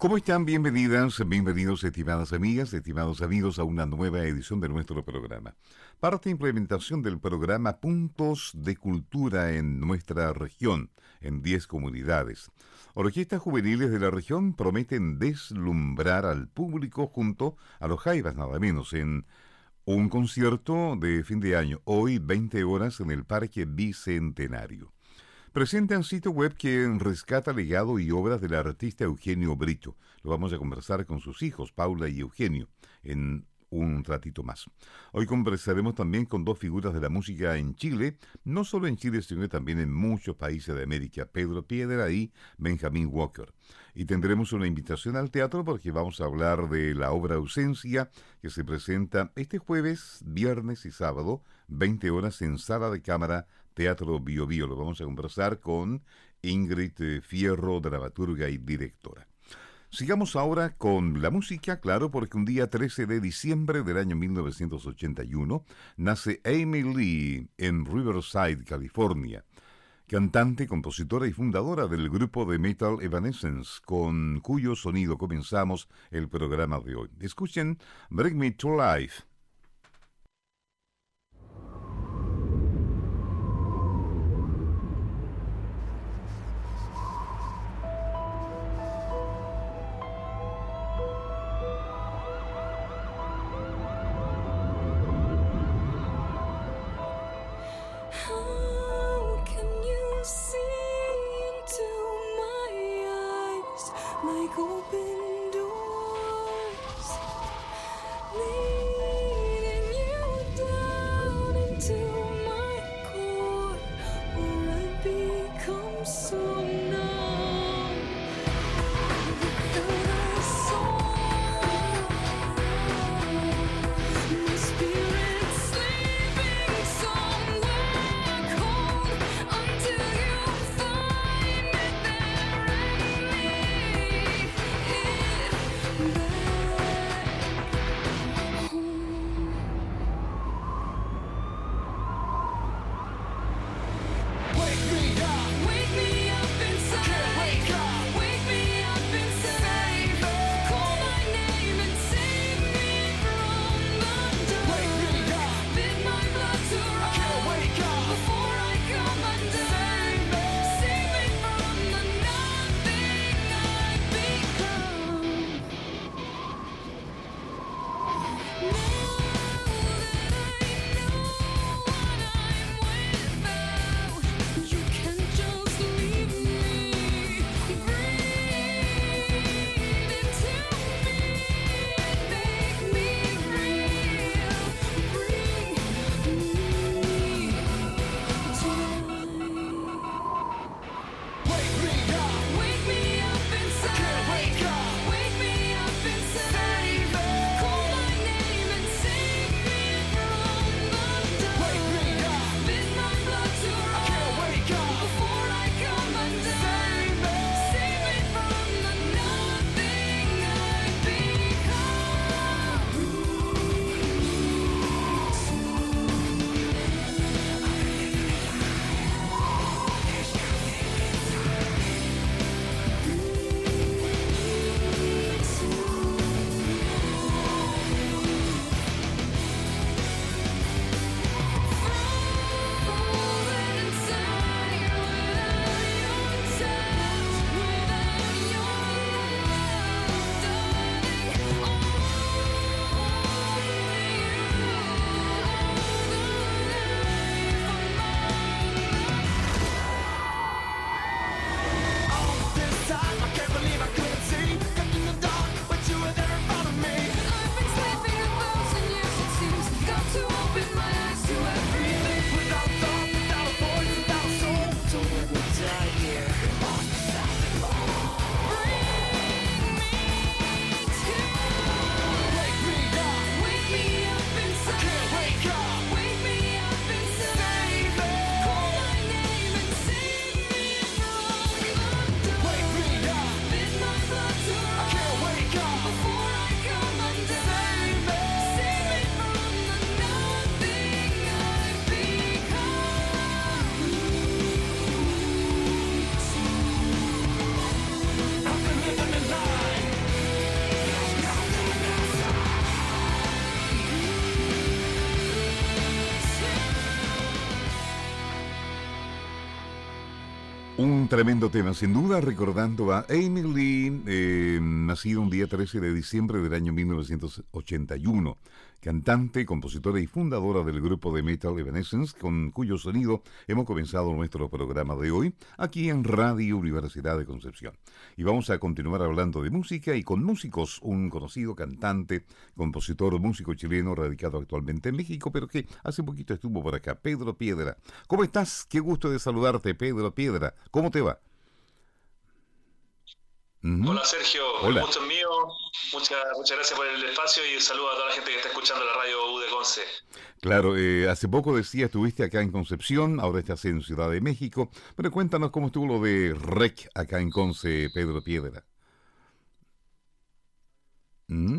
¿Cómo están? Bienvenidas, bienvenidos estimadas amigas, estimados amigos a una nueva edición de nuestro programa. Parte implementación del programa Puntos de Cultura en nuestra región, en 10 comunidades. Orquestas juveniles de la región prometen deslumbrar al público junto a los Jaivas nada menos en un concierto de fin de año, hoy 20 horas en el Parque Bicentenario presentan sitio web que rescata legado y obras del artista Eugenio Brito. Lo vamos a conversar con sus hijos, Paula y Eugenio, en un ratito más. Hoy conversaremos también con dos figuras de la música en Chile, no solo en Chile, sino también en muchos países de América, Pedro Piedra y Benjamin Walker. Y tendremos una invitación al teatro porque vamos a hablar de la obra Ausencia, que se presenta este jueves, viernes y sábado, 20 horas en sala de cámara Teatro Bio Bio. Lo vamos a conversar con Ingrid eh, Fierro, dramaturga y directora. Sigamos ahora con la música, claro, porque un día 13 de diciembre del año 1981 nace Amy Lee en Riverside, California. Cantante, compositora y fundadora del grupo de metal Evanescence, con cuyo sonido comenzamos el programa de hoy. Escuchen Bring Me to Life. Tremendo tema, sin duda, recordando a Amy Lee, eh, nacido un día 13 de diciembre del año 1981 cantante, compositora y fundadora del grupo de metal Evanescence, con cuyo sonido hemos comenzado nuestro programa de hoy aquí en Radio Universidad de Concepción. Y vamos a continuar hablando de música y con músicos, un conocido cantante, compositor, músico chileno radicado actualmente en México, pero que hace poquito estuvo por acá, Pedro Piedra. ¿Cómo estás? Qué gusto de saludarte, Pedro Piedra. ¿Cómo te va? Hola Sergio, Hola. gusto es mío. Muchas, muchas gracias por el espacio y saludo a toda la gente que está escuchando la radio U de Conce. Claro, eh, hace poco decía estuviste acá en Concepción, ahora estás en Ciudad de México, pero cuéntanos cómo estuvo lo de REC acá en Conce, Pedro Piedra. ¿Mm?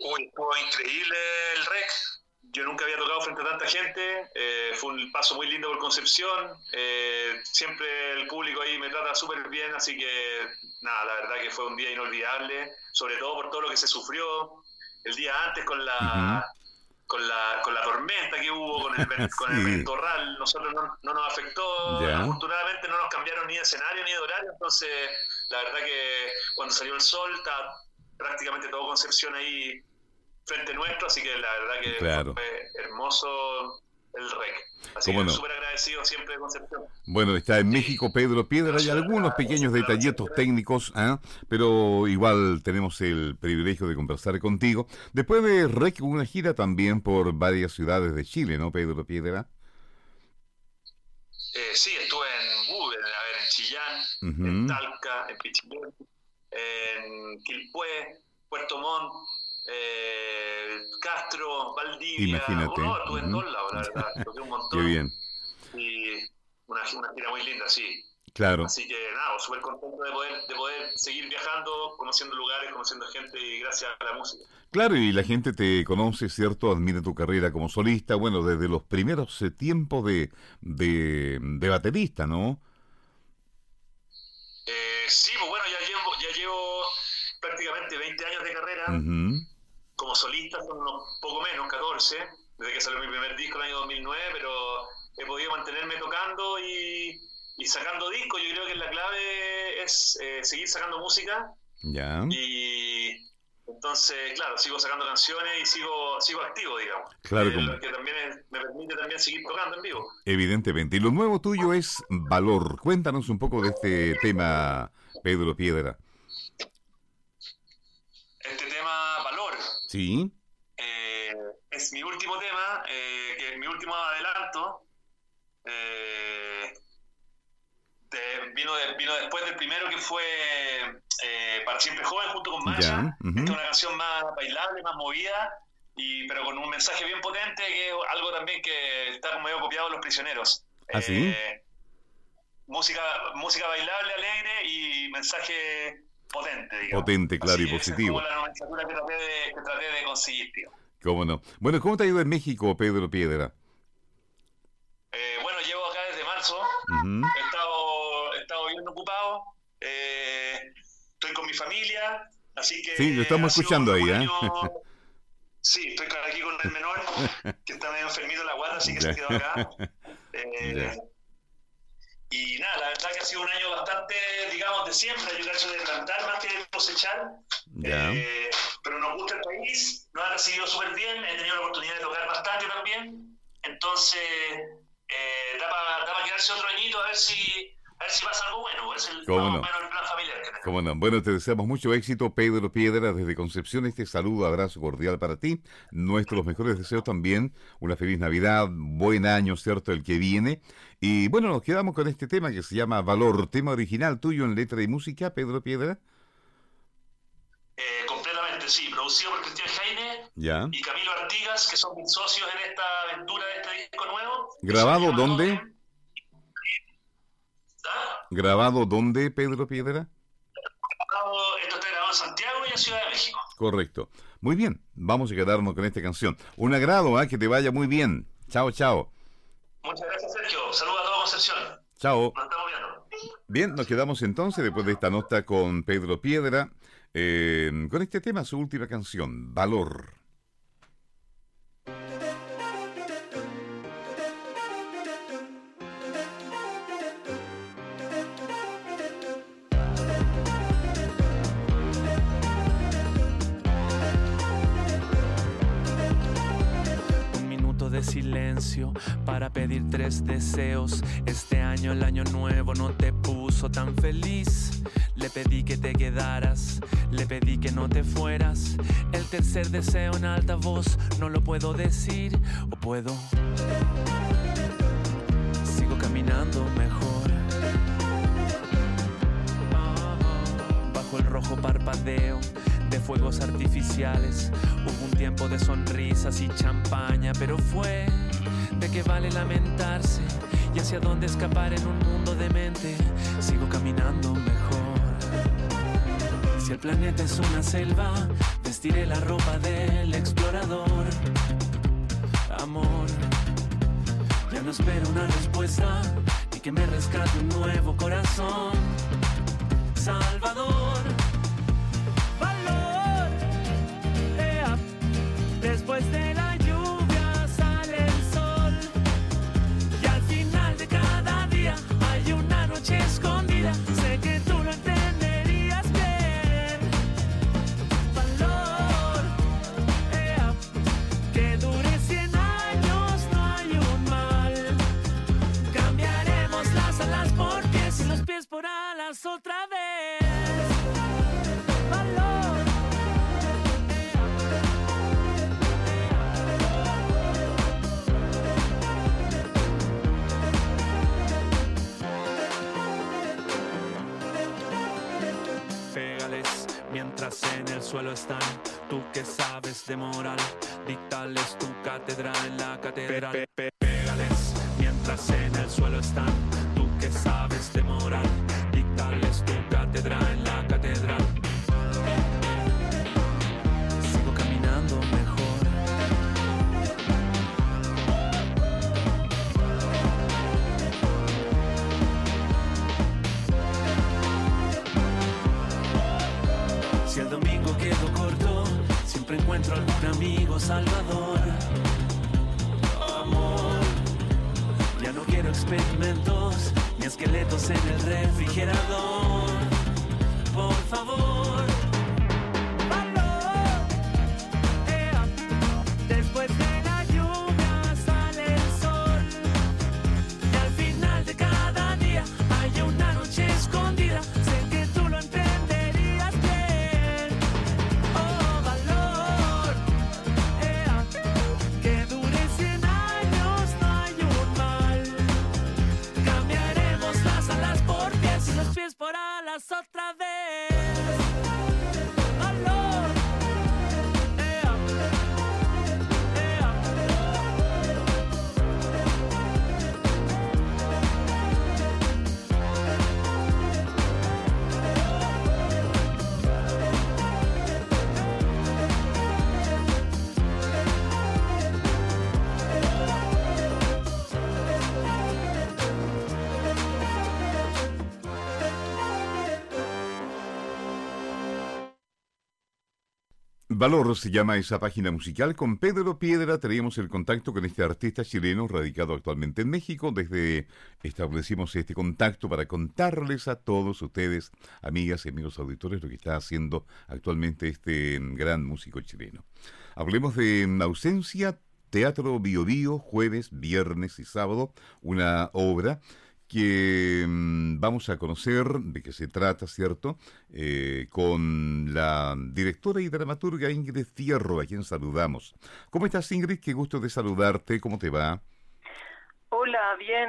Uy, estuvo increíble el REC yo nunca había tocado frente a tanta gente, eh, fue un paso muy lindo por Concepción, eh, siempre el público ahí me trata súper bien, así que nada, la verdad que fue un día inolvidable, sobre todo por todo lo que se sufrió el día antes con la, con la, con la tormenta que hubo, con el, con el ventorral, nosotros no, no nos afectó, afortunadamente no nos cambiaron ni de escenario ni de horario, entonces la verdad que cuando salió el sol está prácticamente todo Concepción ahí frente nuestro, así que la verdad que fue hermoso el REC. Así que súper agradecido siempre de Concepción. Bueno, está en México Pedro Piedra, hay algunos pequeños detallitos técnicos, ¿ah? pero igual tenemos el privilegio de conversar contigo. Después de REC, una gira también por varias ciudades de Chile, ¿no, Pedro Piedra? Eh, sí, estuve en Google, a ver, en Chillán, en Talca, en Pichilén, en Quilpué, Puerto Montt, eh, Castro, Valdivia. Imagínate. Oh, estuve en todos lados, la verdad. Toqué un montón. Qué bien. Y una, una gira muy linda, sí. Claro. Así que nada, súper contento de poder, de poder seguir viajando, conociendo lugares, conociendo gente y gracias a la música. Claro, y la gente te conoce, ¿cierto? Admira tu carrera como solista, bueno, desde los primeros eh, tiempos de, de, de baterista, ¿no? Eh, sí, pues bueno, ya llevo, ya llevo prácticamente 20 años de carrera. Como solista son unos poco menos, 14, desde que salió mi primer disco en el año 2009, pero he podido mantenerme tocando y, sacando discos. Yo creo que la clave es eh, seguir sacando música. Ya. Y entonces, claro, sigo sacando canciones y sigo, sigo activo, digamos. Claro. Eh, que también me permite también seguir tocando en vivo. Evidentemente. Y lo nuevo tuyo es Valor. Cuéntanos un poco de este tema, Pedro Piedra. Sí. Eh, es mi último tema, eh, que es mi último adelanto. Eh, vino, vino después del primero que fue Para Siempre Joven junto con Maya. es una canción más bailable, más movida, y, pero con un mensaje bien potente, que es algo también que está medio copiado en Los Prisioneros. ¿Ah, música, música bailable, alegre y mensaje potente, digamos. Potente, claro, y positivo. Es como la nomenclatura que traté de, que traté de conseguir, tío. ¿Cómo no? Bueno, ¿cómo te ha ido en México, Pedro Piedra? Eh, bueno, llevo acá desde marzo. he, estado, he estado bien ocupado. Eh, estoy con mi familia, así que... Sí, lo estamos escuchando ahí, ¿eh? Sí, estoy aquí con el menor, que está medio enfermito en la guarda, así que se quedó acá. Eh, y nada, la verdad que ha sido un año bastante, digamos, de siempre. Yo hecho de plantar más que de cosechar. Eh, pero nos gusta el país, nos ha recibido súper bien. He tenido la oportunidad de tocar bastante también. Entonces, eh, da para quedarse otro añito a ver si, a ver si pasa algo bueno. Es el, ¿Cómo no? el plan familiar ¿Cómo no? Bueno, te deseamos mucho éxito, Pedro Piedra, desde Concepción. Este saludo, abrazo cordial para ti. Nuestros mejores deseos también. Una feliz Navidad, buen año, ¿cierto? El que viene. Y bueno, nos quedamos con este tema que se llama Valor, tema original tuyo en letra y música, Pedro Piedra. Eh, completamente, sí, producido por Cristian Jaime y Camilo Artigas, que son mis socios en esta aventura de este disco nuevo. ¿Grabado dónde? ¿Ah? ¿Grabado dónde, Pedro Piedra? Esto está grabado en Santiago y en Ciudad de México. Correcto. Muy bien, vamos a quedarnos con esta canción. Un agrado, ¿eh? que te vaya muy bien. Chao, chao. Muchas gracias, Sergio. Saludos a toda Concepción. Chao. Nos estamos viendo. Bien, nos quedamos entonces después de esta nota con Pedro Piedra, eh, con este tema, su última canción, Valor. De silencio para pedir tres deseos. Este año, el año nuevo, no te puso tan feliz. Le pedí que te quedaras, le pedí que no te fueras. El tercer deseo en alta voz, no lo puedo decir o puedo. Sigo caminando mejor. Bajo el rojo parpadeo de fuegos artificiales. Hubo un tiempo de sonrisas y champaña, pero fue de que vale lamentarse y hacia dónde escapar en un mundo de mente. Sigo caminando mejor. Si el planeta es una selva, vestiré la ropa del explorador. Amor, ya no espero una respuesta ni que me rescate un nuevo corazón. Salvador. Después de la suelo están. Tú que sabes de moral, dictales tu cátedra en la catedral. Pégales mientras en el suelo están. Valor se llama esa página musical. Con Pedro Piedra teníamos el contacto con este artista chileno radicado actualmente en México. Desde establecimos este contacto para contarles a todos ustedes, amigas y amigos auditores, lo que está haciendo actualmente este gran músico chileno. Hablemos de ausencia, Teatro Bio Bio, jueves, viernes y sábado, una obra que mm, vamos a conocer de qué se trata, ¿cierto? Eh, con la directora y dramaturga Ingrid Fierro, a quien saludamos. ¿Cómo estás, Ingrid? Qué gusto de saludarte. ¿Cómo te va? Hola, bien.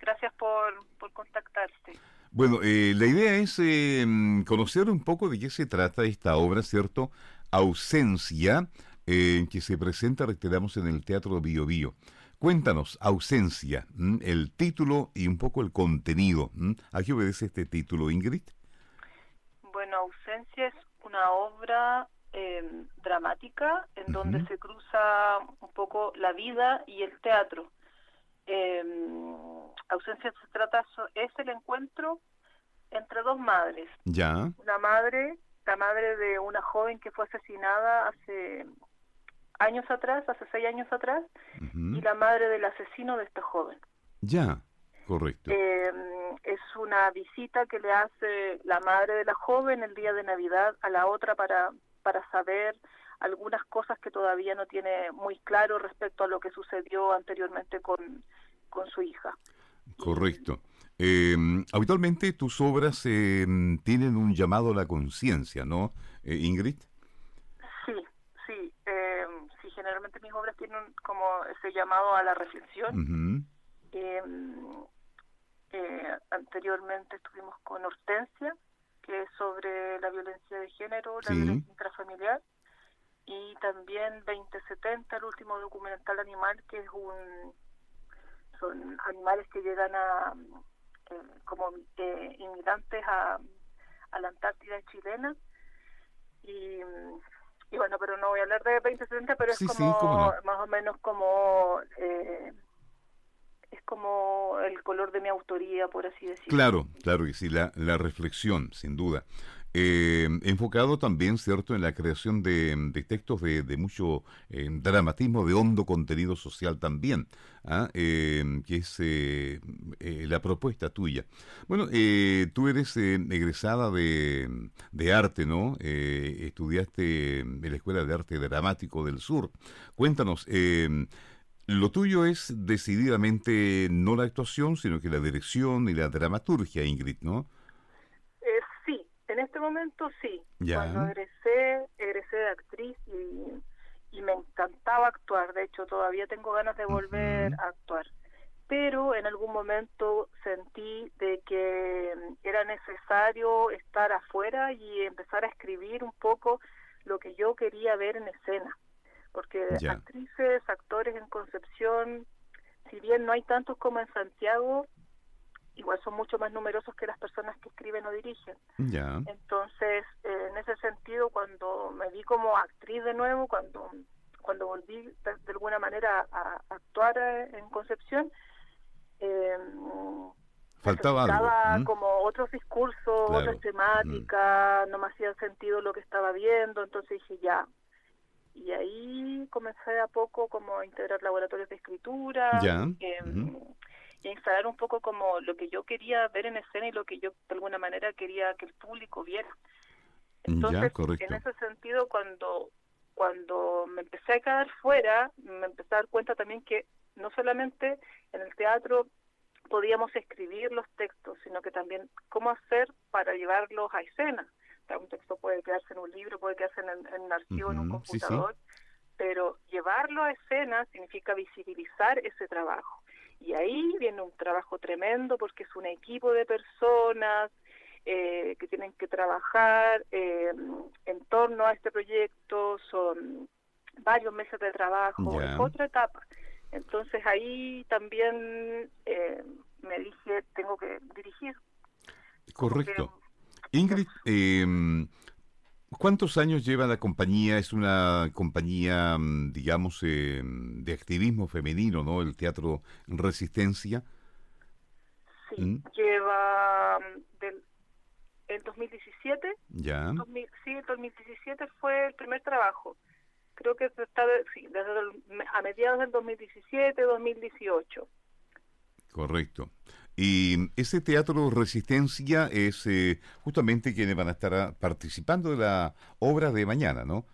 Gracias por, por contactarte. Bueno, eh, la idea es eh, conocer un poco de qué se trata esta obra, ¿cierto? Ausencia, eh, que se presenta, reiteramos, en el Teatro Bio Bio. Cuéntanos, ausencia, el título y un poco el contenido. ¿A qué obedece este título, Ingrid? Bueno, Ausencia es una obra eh, dramática en donde se cruza un poco la vida y el teatro. Eh, ausencia se trata, es el encuentro entre dos madres. Ya, Una madre, la madre de una joven que fue asesinada hace años atrás, hace seis años atrás, y la madre del asesino de esta joven. ya, correcto. Eh, es una visita que le hace la madre de la joven el día de Navidad a la otra para, para saber algunas cosas que todavía no tiene muy claro respecto a lo que sucedió anteriormente con, con su hija. Correcto. Eh, habitualmente tus obras eh, tienen un llamado a la conciencia, ¿no, eh, Ingrid? Eh, generalmente mis obras tienen como ese llamado a la reflexión. anteriormente estuvimos con Hortensia, que es sobre la violencia de género, la violencia intrafamiliar, y también 2070, el último documental animal, que es un son animales que llegan a eh, como eh, inmigrantes a, a, la Antártida chilena y, y, bueno pero no voy a hablar de 2070 pero es como más o menos como eh, es como el color de mi autoría por así decirlo. Claro claro y sí la, la reflexión sin duda eh, enfocado también, ¿cierto?, en la creación de, textos de, mucho eh, dramatismo, de hondo contenido social también, ¿ah? eh, que es eh, la propuesta tuya. Bueno, tú eres egresada de, de, arte, ¿no? estudiaste en la Escuela de Arte Dramático del Sur. Cuéntanos, lo tuyo es decididamente no la actuación, sino que la dirección y la dramaturgia, Ingrid, ¿no? En momento sí. Cuando egresé, egresé de actriz y, me encantaba actuar. De hecho, todavía tengo ganas de volver a actuar. Pero en algún momento sentí de que era necesario estar afuera y empezar a escribir un poco lo que yo quería ver en escena. Porque actrices, actores en Concepción, si bien no hay tantos como en Santiago, igual son mucho más numerosos que las personas que escriben o dirigen. Entonces, eh, en ese sentido, cuando me vi como actriz de nuevo, cuando cuando volví de, alguna manera a, actuar eh, en Concepción, eh, faltaba algo. como otros discursos, otras temáticas, no me hacía sentido lo que estaba viendo, entonces dije ya. Y ahí comencé a poco como a integrar laboratorios de escritura. Ya. Em, y instalar un poco como lo que yo quería ver en escena y lo que yo de alguna manera quería que el público viera. Entonces, en ese sentido, cuando cuando me empecé a quedar fuera, me empecé a dar cuenta también que no solamente en el teatro podíamos escribir los textos, sino que también cómo hacer para llevarlos a escena. un texto puede quedarse en un libro, puede quedarse en, un archivo, en un computador, pero llevarlo a escena significa visibilizar ese trabajo. Y ahí viene un trabajo tremendo porque es un equipo de personas eh, que tienen que trabajar eh, en torno a este proyecto, son varios meses de trabajo, es otra etapa. Entonces ahí también eh, me dije, tengo que dirigir. Correcto. Ingrid, eh, ¿Cuántos años lleva la compañía? Es una compañía, mm, digamos, eh, de activismo femenino, ¿no? El Teatro Resistencia. Sí, ¿Mm? lleva mm, del, el 2017. Ya. sí, el 2017 fue el primer trabajo. Creo que está sí, desde a mediados del 2017, 2018. Correcto. Y ese teatro Resistencia es eh, justamente quienes van a estar ah, participando de la obra de mañana, ¿no?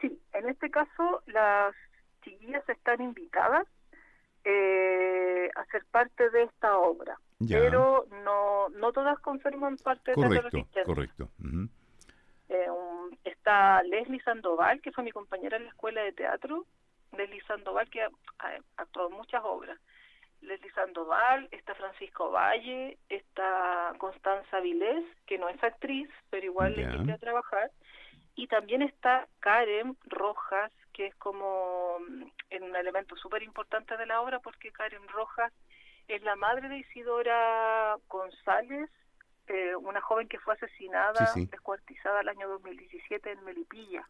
Sí, en este caso las chiquillas están invitadas eh, a ser parte de esta obra, pero no, no todas confirman parte de la Resistencia. Correcto, eh, está Leslie Sandoval, que fue mi compañera en la escuela de teatro, Leslie Sandoval, que ha actuado en muchas obras. Leslie Sandoval, está Francisco Valle, está Constanza Vilés, que no es actriz, pero igual le invité a trabajar, y también está Karen Rojas, que es como mm, un elemento súper importante de la obra, porque Karen Rojas es la madre de Isidora González, eh, una joven que fue asesinada, descuartizada el año 2017 en Melipilla.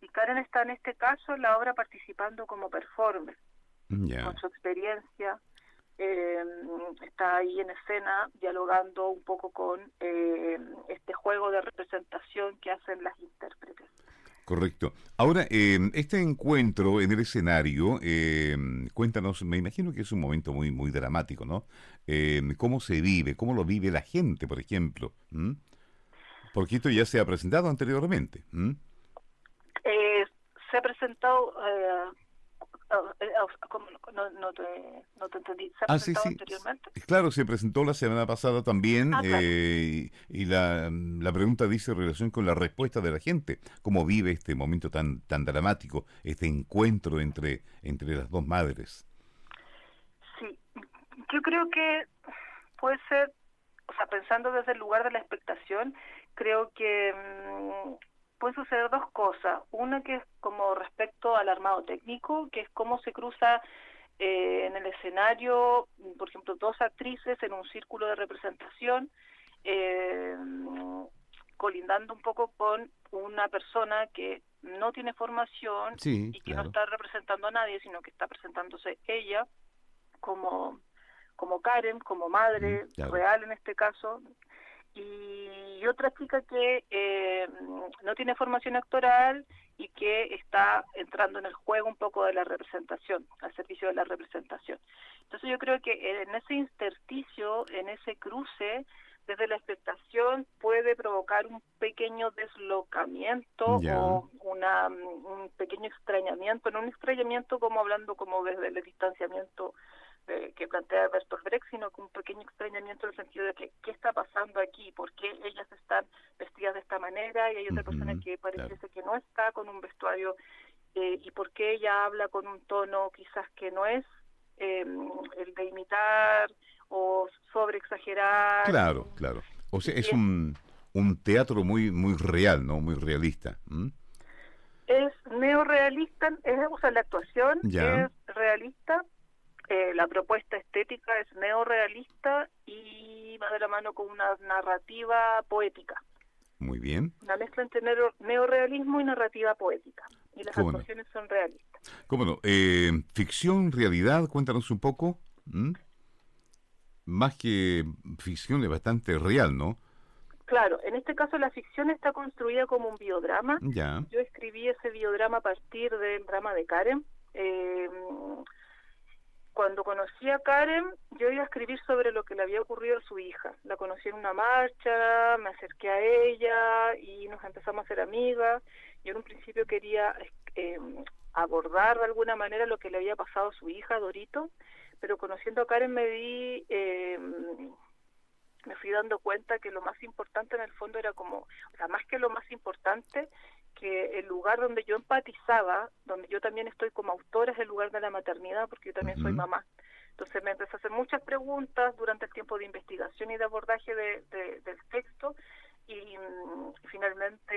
Y Karen está en este caso en la obra participando como performer con su experiencia. Eh, está ahí en escena dialogando un poco con eh, este juego de representación que hacen las intérpretes. Correcto. Ahora, eh, este encuentro en el escenario, cuéntanos, me imagino que es un momento muy, muy dramático, ¿no? ¿Cómo se vive? ¿Cómo lo vive la gente, por ejemplo? Porque esto ya se ha presentado anteriormente. se ha presentado eh, no, no, te, no, te, entendí. ¿Se ha ah, presentado anteriormente? Claro, se presentó la semana pasada también ah, eh, y la, la, pregunta dice en relación con la respuesta de la gente. ¿Cómo vive este momento tan, tan dramático, este encuentro entre, entre las dos madres? Sí, yo creo que puede ser, o sea, pensando desde el lugar de la expectación, creo que mm, pueden suceder dos cosas. Una que es como respecto al armado técnico, que es cómo se cruza eh, en el escenario, por ejemplo, dos actrices en un círculo de representación, eh, colindando un poco con una persona que no tiene formación y que no está representando a nadie, sino que está presentándose ella como como Karen, como madre real en este caso, y otra chica que eh, no tiene formación actoral y que está entrando en el juego un poco de la representación, al servicio de la representación. Entonces yo creo que en ese intersticio, en ese cruce, desde la expectación puede provocar un pequeño deslocamiento o una, un pequeño extrañamiento, no un extrañamiento como hablando como desde el distanciamiento que plantea Bertolt Brecht, sino con un pequeño extrañamiento en el sentido de que qué está pasando aquí, por qué ellas están vestidas de esta manera y hay otra persona que parece que no está con un vestuario eh, y por qué ella habla con un tono quizás que no es eh, el de imitar o sobre exagerar. Claro, claro. O sea, es un, un teatro muy muy real, ¿no? Muy realista. Es neorealista, es, o sea, la actuación es realista, eh, la propuesta estética es neorealista y va de la mano con una narrativa poética. Muy bien. Una mezcla entre neorealismo y narrativa poética. Y las actuaciones son realistas. ¿Cómo no? Eh, ficción, realidad, cuéntanos un poco. Más que ficción, es bastante real, ¿no? Claro, en este caso la ficción está construida como un biodrama. Ya. Yo escribí ese biodrama a partir del drama de Karen. Eh, cuando conocí a Karen, yo iba a escribir sobre lo que le había ocurrido a su hija. La conocí en una marcha, me acerqué a ella y nos empezamos a ser amigas. Yo en un principio quería eh, abordar de alguna manera lo que le había pasado a su hija, Dorito, pero conociendo a Karen me di... Eh, me fui dando cuenta que lo más importante en el fondo era como, o sea, más que lo más importante, que el lugar donde yo empatizaba, donde yo también estoy como autora, es el lugar de la maternidad, porque yo también soy mamá. Entonces me empecé a hacer muchas preguntas durante el tiempo de investigación y de abordaje de, del texto y mm, finalmente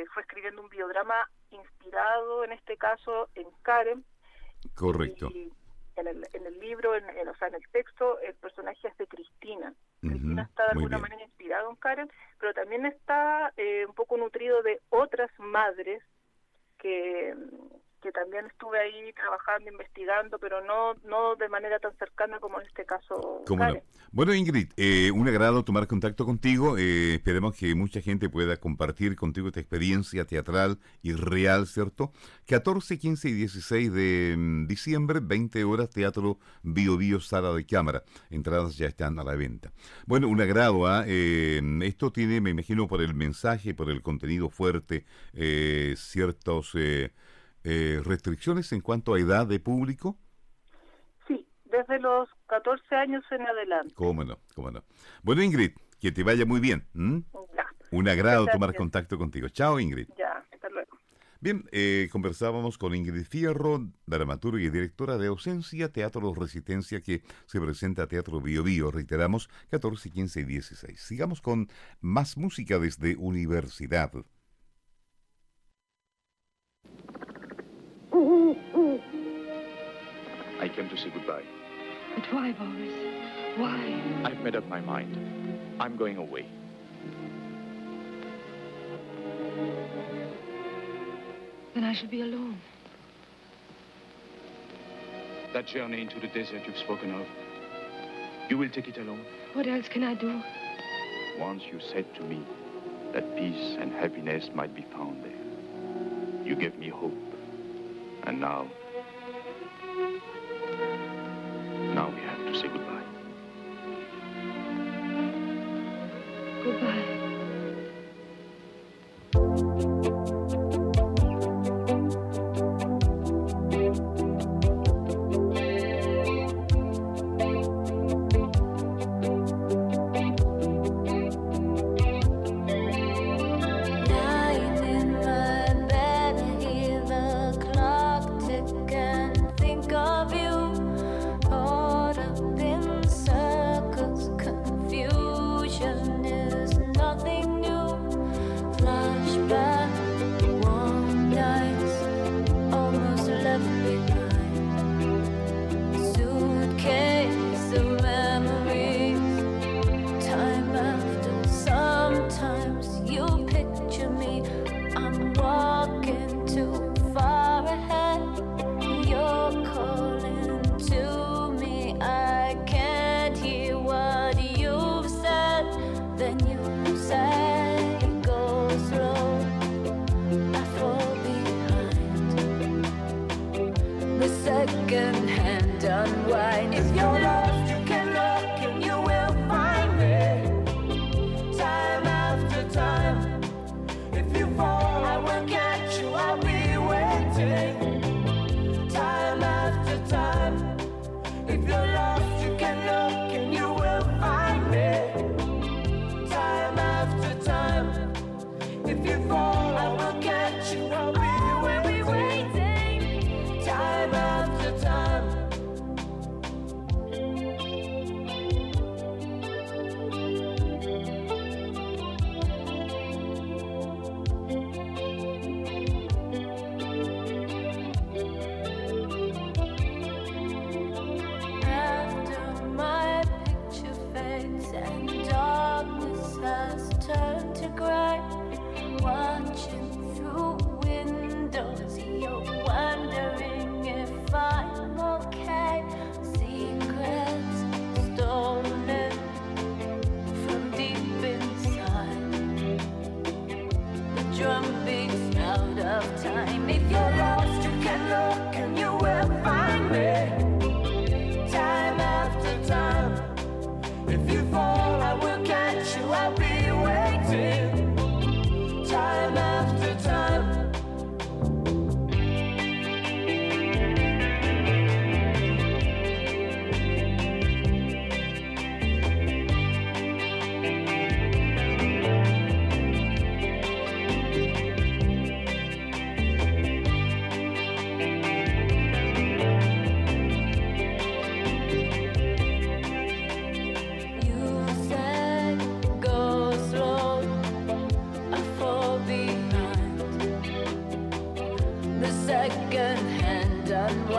eh, fue escribiendo un biodrama inspirado en este caso en Karen. Correcto en el, en el libro, en, o sea, en el texto, el personaje es de Cristina. Cristina está de alguna manera inspirado en Karen, pero también está eh, un poco nutrido de otras madres que, que también estuve ahí trabajando, investigando, pero no, no de manera tan cercana como en este caso. Bueno, Ingrid, eh, un agrado tomar contacto contigo. Eh, esperemos que mucha gente pueda compartir contigo esta experiencia teatral y real, ¿cierto? 14, 15 y 16 de mm, diciembre, 20 horas, Teatro Bio Bio, Sala de Cámara. Entradas ya están a la venta. Bueno, un agrado. ¿ah? Eh, esto tiene, me imagino, por el mensaje, por el contenido fuerte, ciertos eh, restricciones en cuanto a edad de público? Sí, desde los 14 años en adelante. Cómo no, cómo no. Bueno, Ingrid, que te vaya muy bien. Un agrado tomar contacto contigo. Chao, Ingrid. Ya, hasta luego. Bien, eh, conversábamos con Ingrid Fierro, dramaturga y directora de Ausencia, Teatro Resistencia, que se presenta a Teatro Bio Bio, reiteramos, 14, 15 y 16. Sigamos con más música desde Universidad. I came to say goodbye. But why, Boris? Why? I've made up my mind. I'm going away. Then I shall be alone. That journey into the desert you've spoken of, you will take it alone? What else can I do? Once you said to me that peace and happiness might be found there. You gave me hope. And now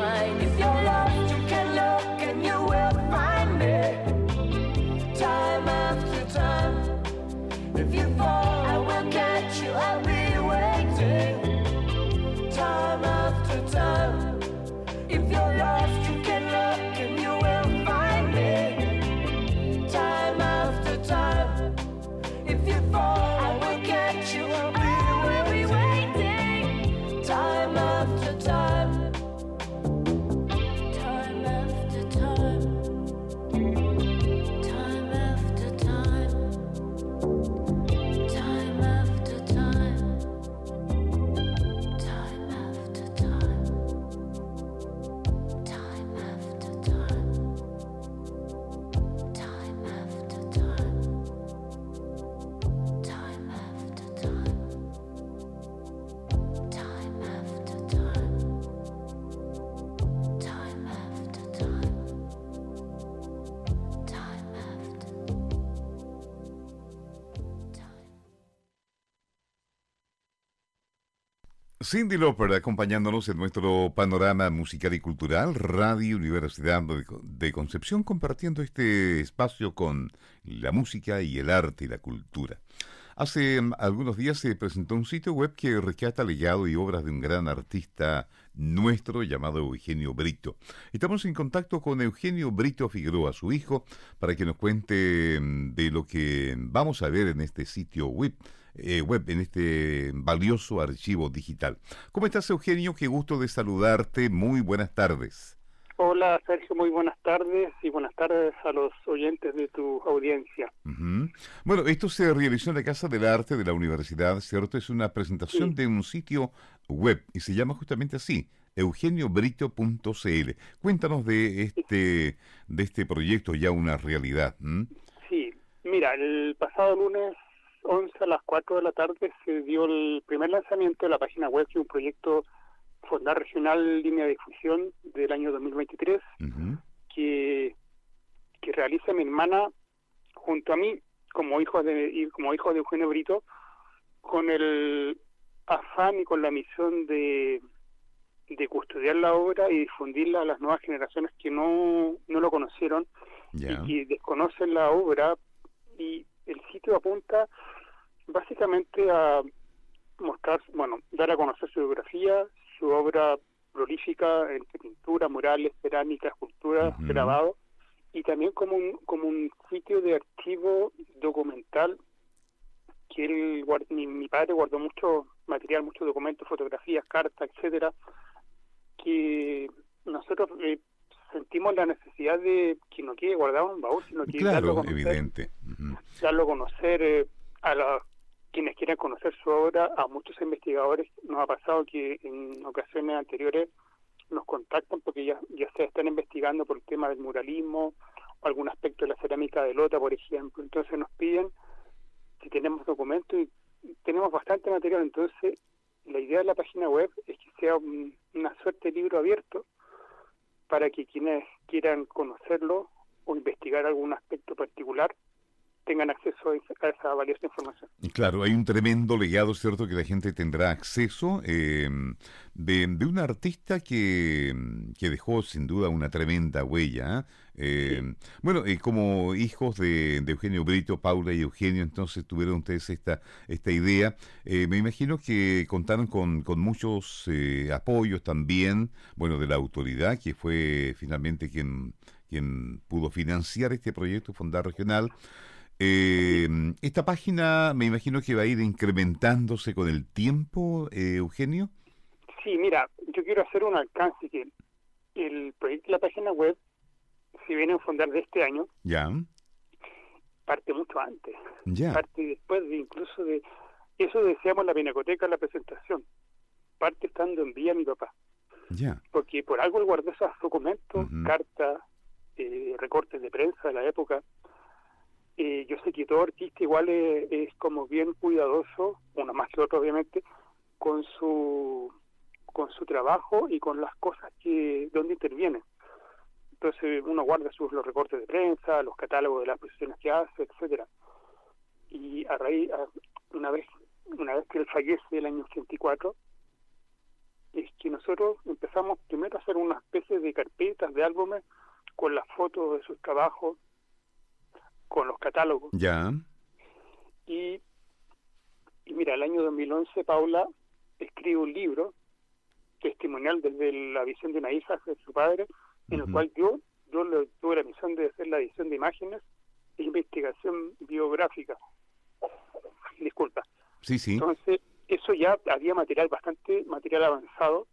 I you. Cindy Lauper acompañándonos en nuestro panorama musical y cultural, Radio Universidad de Concepción, compartiendo este espacio con la música y el arte y la cultura. Hace mm, algunos días se presentó un sitio web que rescata legado y obras de un gran artista nuestro llamado Eugenio Brito. Estamos en contacto con Eugenio Brito Figueroa, su hijo, para que nos cuente mm, de lo que vamos a ver en este sitio web eh, web, en este valioso archivo digital. ¿Cómo estás, Eugenio? Qué gusto de saludarte. Muy buenas tardes. Hola, Sergio. Muy buenas tardes y buenas tardes a los oyentes de tu audiencia. Bueno, esto se realizó en la Casa del Arte de la Universidad, ¿cierto? Es una presentación de un sitio web y se llama justamente así, eugeniobrito.cl. Cuéntanos de este, de este proyecto ya una realidad. Sí, mira, el pasado lunes 11 a las 4 de la tarde se dio el primer lanzamiento de la página web de un proyecto Fondar Regional Línea de Difusión del año 2023 que, que realiza mi hermana junto a mí como hijo de como hijo de Eugenio Brito con el afán y con la misión de, de custodiar la obra y difundirla a las nuevas generaciones que no, no lo conocieron y que desconocen la obra y el sitio apunta básicamente a mostrar, bueno, dar a conocer su biografía, su obra prolífica entre pintura, murales, cerámica, escultura, grabado, y también como un, como un sitio de archivo documental que él, mi, mi padre guardó mucho material, muchos documentos, fotografías, cartas, etcétera, que nosotros nosotros eh, sentimos la necesidad de que no quede guardado en un baúl, sino que claro, darlo evidente. darlo a conocer eh, a los quienes quieran conocer su obra, a muchos investigadores nos ha pasado que en ocasiones anteriores nos contactan porque ya, ya se están investigando por el tema del muralismo o algún aspecto de la cerámica de Lota, por ejemplo. Entonces nos piden si tenemos documentos y tenemos bastante material. Entonces la idea de la página web es que sea una suerte de libro abierto para que quienes quieran conocerlo o investigar algún aspecto particular tengan acceso a esa valiosa información. Claro, hay un tremendo legado, ¿cierto?, que la gente tendrá acceso em, de, un artista que, que, dejó sin duda una tremenda huella. ¿eh? Em, bueno, eh, como hijos de, Eugenio Brito, Paula y Eugenio, entonces tuvieron ustedes esta, esta idea. Eh, me imagino que contaron con, con muchos apoyos también, bueno, de la autoridad, que fue finalmente quien, quien pudo financiar este proyecto Fondar Regional. Eh, esta página me imagino que va a ir incrementándose con el tiempo, eh, Eugenio. Sí, mira, yo quiero hacer un alcance que el proyecto de la página web, si viene a fundar de este año, ya. parte mucho antes, ya. parte después de incluso de eso decíamos la pinacoteca la presentación, parte estando en vía mi papá, ya, porque por algo él guardó esos documentos, cartas, eh, recortes de prensa de la época eh, yo sé que todo artista igual es, como bien cuidadoso, uno más que otro obviamente, con su con su trabajo y con las cosas que donde interviene. Entonces uno guarda sus los recortes de prensa, los catálogos de las posiciones que hace, etcétera. Y a raíz una vez una vez que él fallece el año 84 es que nosotros empezamos primero a hacer una especie de carpetas, de álbumes con las fotos de sus trabajos con los catálogos. Ya. Y, y mira, el año 2011 Paula escribe un libro testimonial desde la visión de una hija de su padre, en el cual yo, yo tuve la misión de hacer la edición de imágenes e investigación biográfica. Disculpa. Sí, sí. Entonces, eso ya había material, bastante material avanzado,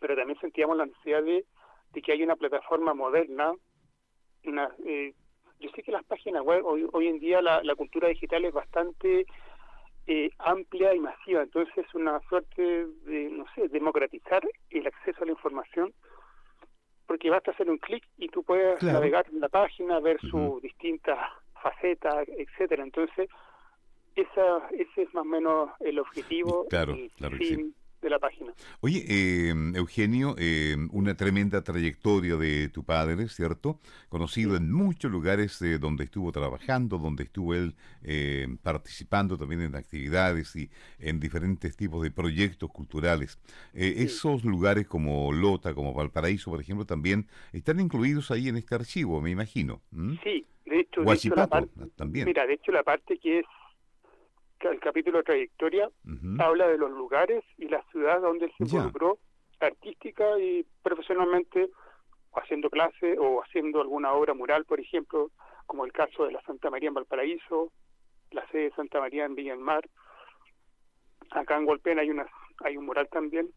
pero también sentíamos la necesidad de, de que haya una plataforma moderna, una, eh, yo sé que las páginas web, hoy, hoy en día la, cultura digital es bastante eh, amplia y masiva, entonces es una suerte de, no sé, democratizar el acceso a la información, porque basta hacer un clic y tú puedes navegar en la página, ver sus distintas facetas, etcétera. Entonces, esa, ese es más o menos el objetivo, claro, claro de la página. Oye, eh, Eugenio, eh, una tremenda trayectoria de tu padre, ¿cierto? Conocido en muchos lugares eh, donde estuvo trabajando, donde estuvo él participando también en actividades y en diferentes tipos de proyectos culturales. Esos lugares como Lota, como Valparaíso, por ejemplo, también están incluidos ahí en este archivo, me imagino. Sí, de hecho, de hecho la también. Mira, de hecho la parte que es el capítulo de trayectoria habla de los lugares y las ciudades donde él se involucró artística y profesionalmente haciendo clase o haciendo alguna obra mural, por ejemplo, como el caso de la Santa María en Valparaíso, la sede de Santa María en Villa del Mar. Acá en Golpén hay una hay un mural también.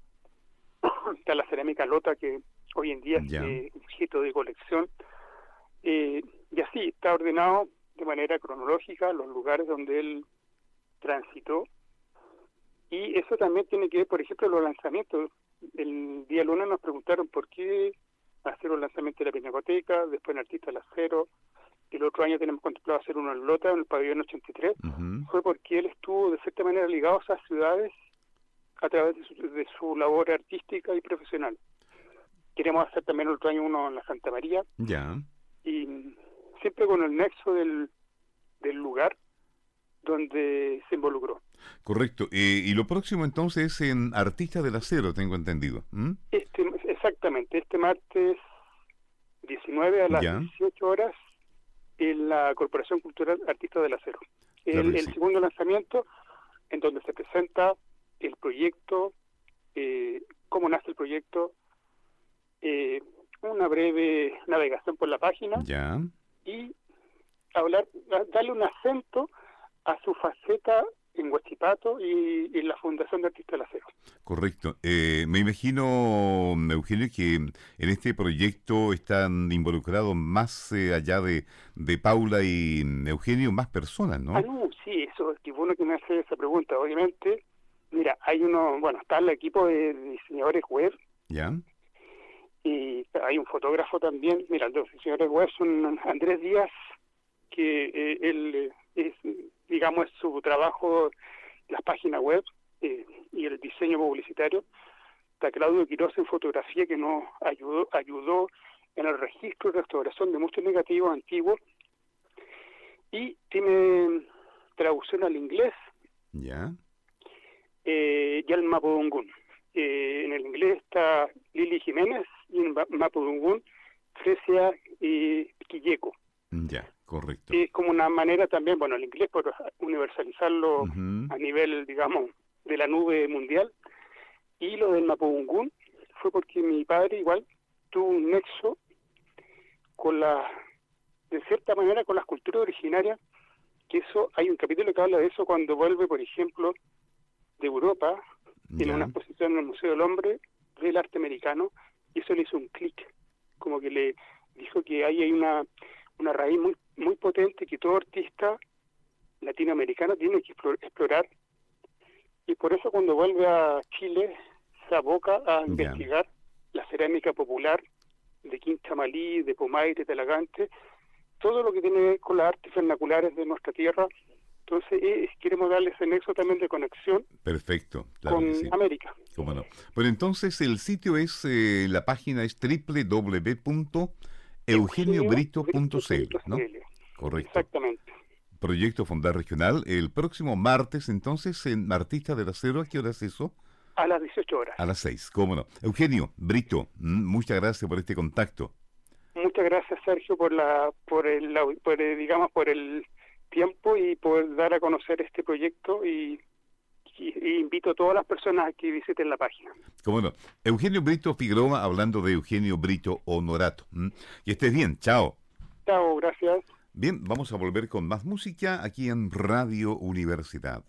Está la cerámica Lota que hoy en día es eh, objeto de colección. Eh, y así está ordenado de manera cronológica los lugares donde él tránsito. Y eso también tiene que ver, por ejemplo, los lanzamientos. El día lunes nos preguntaron por qué hacer un lanzamiento de la Pinacoteca, después en Artista del Acero. El otro año tenemos contemplado hacer uno en Lota, en el pabellón 83. Fue porque él estuvo de cierta manera ligado a esas ciudades a través de su, de su labor artística y profesional. Queremos hacer también el otro año uno en la Santa María. Ya. Y siempre con el nexo del, del lugar donde se involucró. Correcto. Eh, y lo próximo entonces es en Artista del Acero, tengo entendido. Este, exactamente, este martes 19 a las 18 horas en la Corporación Cultural Artista del Acero. El, segundo lanzamiento en donde se presenta el proyecto, eh, cómo nace el proyecto, eh, una breve navegación por la página ya. y hablar, darle un acento a su faceta en Huachipato y, en la Fundación de Artistas del Acero. Correcto. Eh, me imagino, Eugenio, que en este proyecto están involucrados más eh, allá de, de Paula y Eugenio, más personas, ¿no? Ah, sí, eso, es que bueno que me hace esa pregunta. Obviamente, mira, hay uno, bueno, está el equipo de diseñadores web. Ya. Y hay un fotógrafo también. Mira, los diseñadores web son Andrés Díaz, que eh, él es digamos, su trabajo, las páginas web eh, y el diseño publicitario. Está Claudio Quiroz en fotografía que nos ayudó, ayudó en el registro y restauración de muchos negativos antiguos y tiene traducción al inglés ya eh, y al mapudungún. Eh, en el inglés está Lili Jiménez y en mapudungún Fresia y Quilleco. Ya. Correcto. Y es como una manera también, bueno, el inglés por universalizarlo a nivel, digamos, de la nube mundial. Y lo del Mapudungún fue porque mi padre igual tuvo un nexo con la, de cierta manera, con las culturas originarias, que eso, hay un capítulo que habla de eso cuando vuelve, por ejemplo, de Europa, en una exposición en el Museo del Hombre del Arte Americano, y eso le hizo un clic, como que le dijo que ahí hay una una raíz muy muy potente que todo artista latinoamericano tiene que explorar y por eso cuando vuelve a Chile se aboca a investigar la cerámica popular de Quinchamalí, de Pomaire, de Talagante, todo lo que tiene que ver con las artes vernaculares de nuestra tierra. Entonces eh, queremos darle ese nexo también de conexión Perfecto, con América. ¿Cómo no? Bueno, entonces el sitio es, eh, la página es www eugeniobrito.cl, ¿no? Correcto. Exactamente. Proyecto Fondar Regional, el próximo martes, entonces, en Artista del Acero, ¿a qué hora es eso? A las 18 horas. A las 6, cómo no. Eugenio, Brito, mm, muchas gracias por este contacto. Muchas gracias, Sergio, por la, por el, por digamos, por el tiempo y por dar a conocer este proyecto y y, invito a todas las personas a que visiten la página. Cómo no. Eugenio Brito Figueroa hablando de Eugenio Brito Honorato. Que estés bien, chao. Chao, gracias. Bien, vamos a volver con más música aquí en Radio Universidad.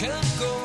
can't go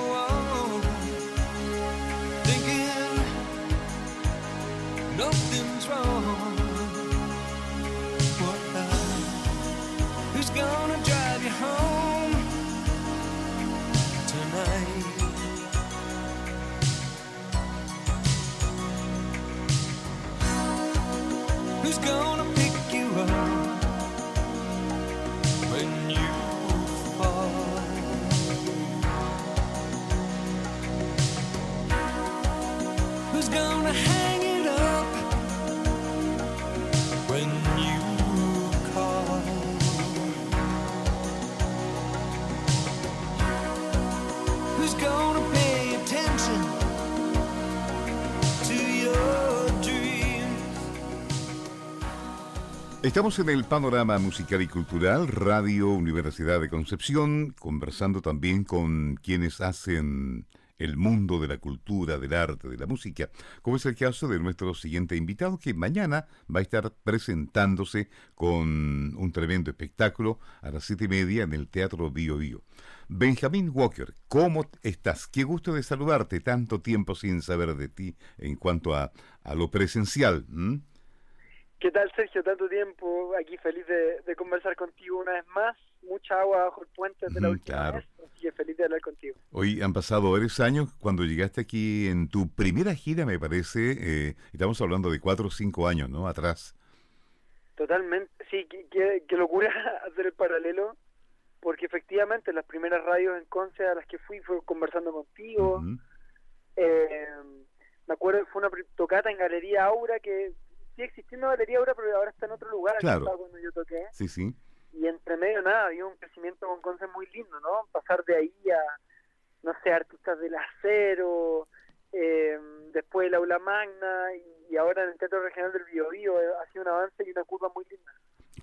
Estamos en el panorama musical y cultural, Radio Universidad de Concepción, conversando también con quienes hacen el mundo de la cultura, del arte, de la música, como es el caso de nuestro siguiente invitado, que mañana va a estar presentándose con un tremendo espectáculo a las siete y media en el Teatro Bio Bio. Benjamín Walker, ¿cómo estás? Qué gusto de saludarte tanto tiempo sin saber de ti en cuanto a, a lo presencial. ¿Qué tal, Sergio? Tanto tiempo aquí feliz de, conversar contigo una vez más. Mucha agua bajo el puente de la última vez, así feliz de hablar contigo. Hoy han pasado varios años. Cuando llegaste aquí en tu primera gira, me parece, eh, estamos hablando de cuatro o cinco años, ¿no? Atrás. Totalmente, sí, qué, locura hacer el paralelo, porque efectivamente las primeras radios en Conce a las que fui fue conversando contigo. eh, me acuerdo que fue una tocata en Galería Aura que sigue existiendo Galería ahora, pero ahora está en otro lugar. Claro. Cuando yo toqué. Sí, sí. Y entre medio nada, había un crecimiento con Conce muy lindo, ¿no? Pasar de ahí a, no sé, artistas del acero, eh, después el aula magna y, ahora en el Teatro Regional del Biobío eh, ha sido un avance y una curva muy linda.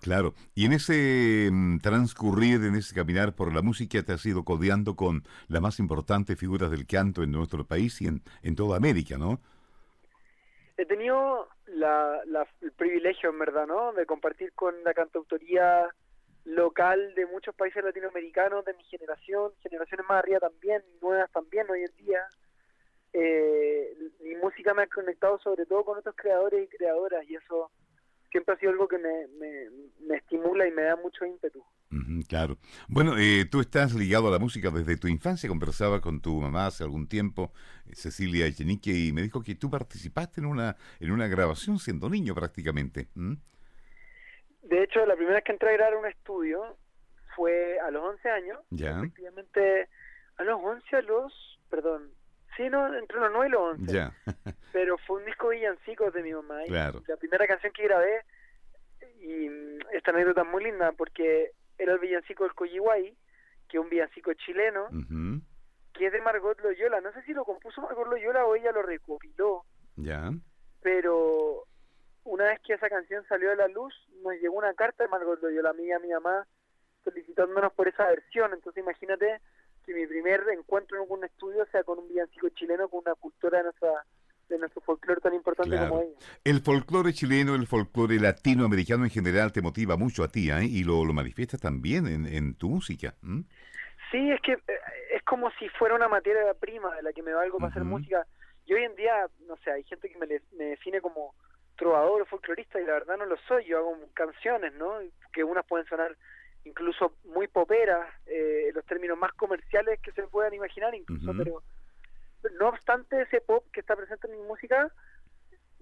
Claro, y en ese mm, transcurrir, en ese caminar por la música, te has ido codeando con las más importantes figuras del canto en nuestro país y en, en toda América, ¿no? He tenido la, el privilegio, en verdad, ¿no? De compartir con la cantautoría local de muchos países latinoamericanos de mi generación, generaciones más arriba también, nuevas también hoy en día. Eh, mi música me ha conectado sobre todo con otros creadores y creadoras y eso siempre ha sido algo que me, me, estimula y me da mucho ímpetu. Claro. Bueno, eh, tú estás ligado a la música desde tu infancia. Conversaba con tu mamá hace algún tiempo, eh, Cecilia Echenique, y me dijo que tú participaste en una, en una grabación siendo niño prácticamente. De hecho, la primera vez que entré a grabar un estudio fue a los 11 años. Ya. Efectivamente, a los 11, a los, perdón, Sí, no, entre los 9 y los 11. Ya. pero fue un disco villancicos de mi mamá. Claro. la primera canción que grabé, y esta anécdota es muy linda, porque era el villancico del Coyihuay, que es un villancico chileno, que es de Margot Loyola. No sé si lo compuso Margot Loyola o ella lo recopiló. Ya. Pero una vez que esa canción salió a la luz, nos llegó una carta de Margot Loyola, a mí y a mi mamá, felicitándonos por esa versión. Entonces imagínate que mi primer encuentro en algún estudio sea con un villancico chileno, con una cultura de nuestra de nuestro folclore tan importante como ella. El folclore chileno, el folclore latinoamericano en general te motiva mucho a ti ¿eh? y lo, lo manifiestas también en, en tu música. Sí, es que eh, es como si fuera una materia prima de la que me valgo para hacer música. Y hoy en día, no sé, hay gente que me, me define como trovador o folclorista y la verdad no lo soy. Yo hago canciones, ¿no? Que unas pueden sonar incluso muy popera, eh, los términos más comerciales que se puedan imaginar incluso, pero no obstante ese pop que está presente en mi música,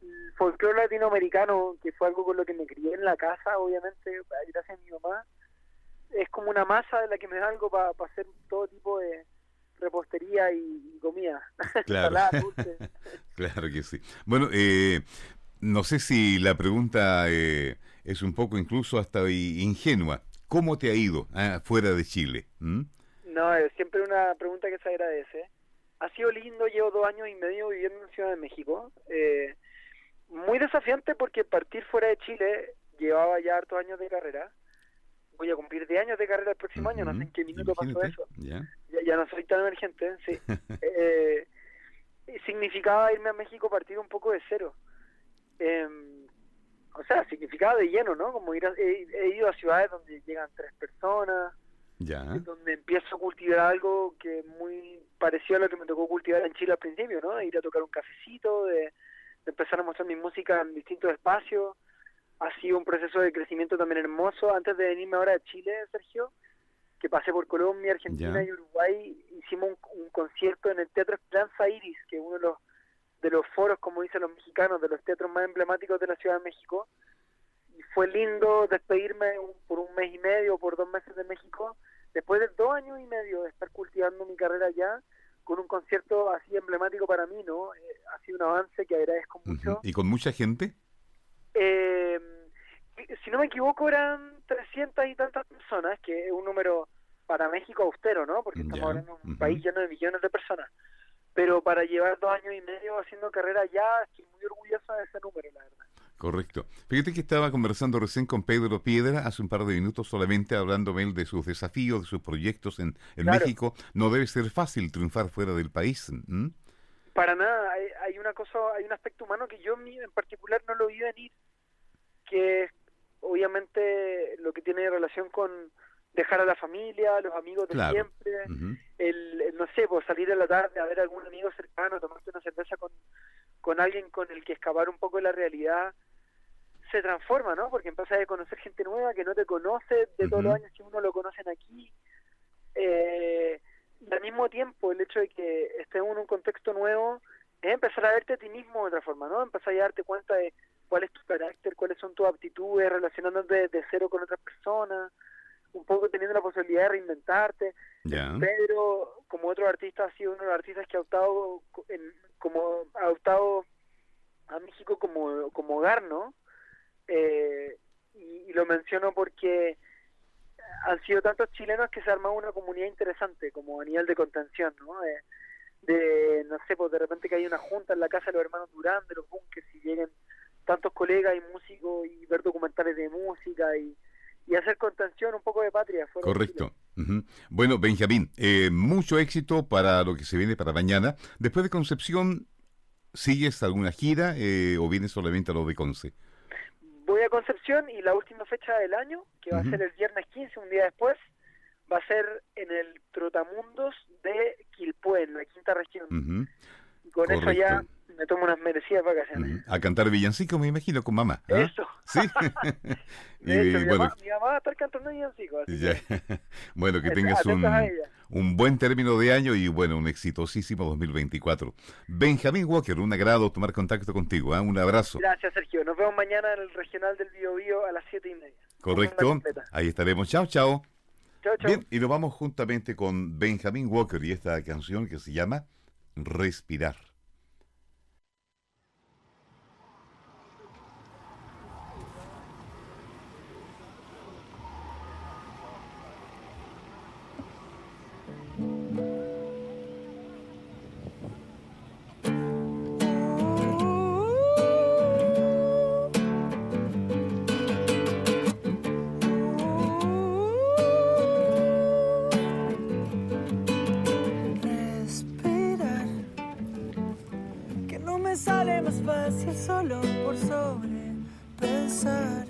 el folclore latinoamericano, que fue algo con lo que me crié en la casa, obviamente, gracias a mi mamá, es como una masa de la que me da algo para hacer todo tipo de repostería y, comida. Claro. claro que sí. Bueno, eh, no sé si la pregunta eh, es un poco incluso hasta ingenua, ¿Cómo te ha ido ah, fuera de Chile? ¿Mm? No, es siempre una pregunta que se agradece. Ha sido lindo, llevo dos años y medio viviendo en Ciudad de México. Eh, muy desafiante porque partir fuera de Chile llevaba ya hartos años de carrera. Voy a cumplir 10 años de carrera el próximo año, no sé en qué minuto pasó eso. Ya. Ya, no soy tan emergente, sí. eh, significaba irme a México partir un poco de cero. Em, o sea, significaba de lleno, ¿no? Como ir he, ido a ciudades donde llegan tres personas, ya. donde empiezo a cultivar algo que muy parecido a lo que me tocó cultivar en Chile al principio, ¿no? De ir a tocar un cafecito, de empezar a mostrar mi música en distintos espacios ha sido un proceso de crecimiento también hermoso. Antes de venirme ahora a Chile, Sergio, que pasé por Colombia, Argentina y Uruguay, hicimos un, concierto en el Teatro Esperanza Iris, que es uno de los, de los foros, como dicen los mexicanos, de los teatros más emblemáticos de la Ciudad de México. Y fue lindo despedirme por un mes y medio, por dos meses de México, después de dos años y medio de estar cultivando mi carrera allá, con un concierto así emblemático para mí, ¿no? Eh, ha sido un avance que agradezco mucho. ¿Y con mucha gente? Eh, si no me equivoco, eran 300 y tantas personas, que es un número para México austero, ¿no? Porque estamos hablando de un país lleno de millones de personas. Pero para llevar dos años y medio haciendo carrera ya, estoy muy orgullosa de ese número, la verdad. Correcto. Fíjate que estaba conversando recién con Pedro Piedra hace un par de minutos solamente hablándome de sus desafíos, de sus proyectos en, México. No debe ser fácil triunfar fuera del país. Para nada. Hay, hay, una cosa, hay un aspecto humano que yo en particular no lo vi venir, que es obviamente lo que tiene relación con dejar a la familia, los amigos de siempre, el, no sé, pues salir a la tarde a ver a algún amigo cercano, tomarte una cerveza con, con alguien con el que escapar un poco de la realidad, se transforma, ¿no? Porque empiezas a conocer gente nueva que no te conoce de todos los años que uno lo conocen aquí. Eh, y al mismo tiempo, el hecho de que estés en un contexto nuevo es empezar a verte a ti mismo de otra forma, ¿no? Empezar a darte cuenta de cuál es tu carácter, cuáles son tus aptitudes, relacionándote de cero con otras personas, un poco teniendo la posibilidad de reinventarte. Pedro, como otro artista, ha sido uno de los artistas que ha optado, en, como, ha optado a México como, como hogar, ¿no? Eh, y, lo menciono porque han sido tantos chilenos que se ha armado una comunidad interesante como a nivel de contención, ¿no? De, no sé, pues de repente que hay una junta en la casa de los hermanos Durán, de los bunkers, y lleguen tantos colegas y músicos y ver documentales de música y, hacer contención un poco de patria. Correcto. Bueno, Benjamín, eh, mucho éxito para lo que se viene para mañana. Después de Concepción, ¿sigues alguna gira eh, o vienes solamente a lo de Conce? Voy a Concepción y la última fecha del año, que va a ser el viernes 15, un día después, va a ser en el Trotamundos de Quilpué, en la quinta región. Y con eso ya me tomo unas merecidas vacaciones. A cantar villancico, me imagino, con mamá. ¿ah? Eso. Sí. y, mi, mamá, va a estar cantando villancicos. bueno, que tengas un, un, buen término de año y, bueno, un exitosísimo 2024. Benjamín Walker, un agrado tomar contacto contigo. ¿eh? Un abrazo. Gracias, Sergio. Nos vemos mañana en el regional del Bio, Bio a las siete y media. Correcto. Ahí estaremos. Chao, chao. Chao, chao. Bien, y nos vamos juntamente con Benjamín Walker y esta canción que se llama Respirar. espacio solo por sobre pensar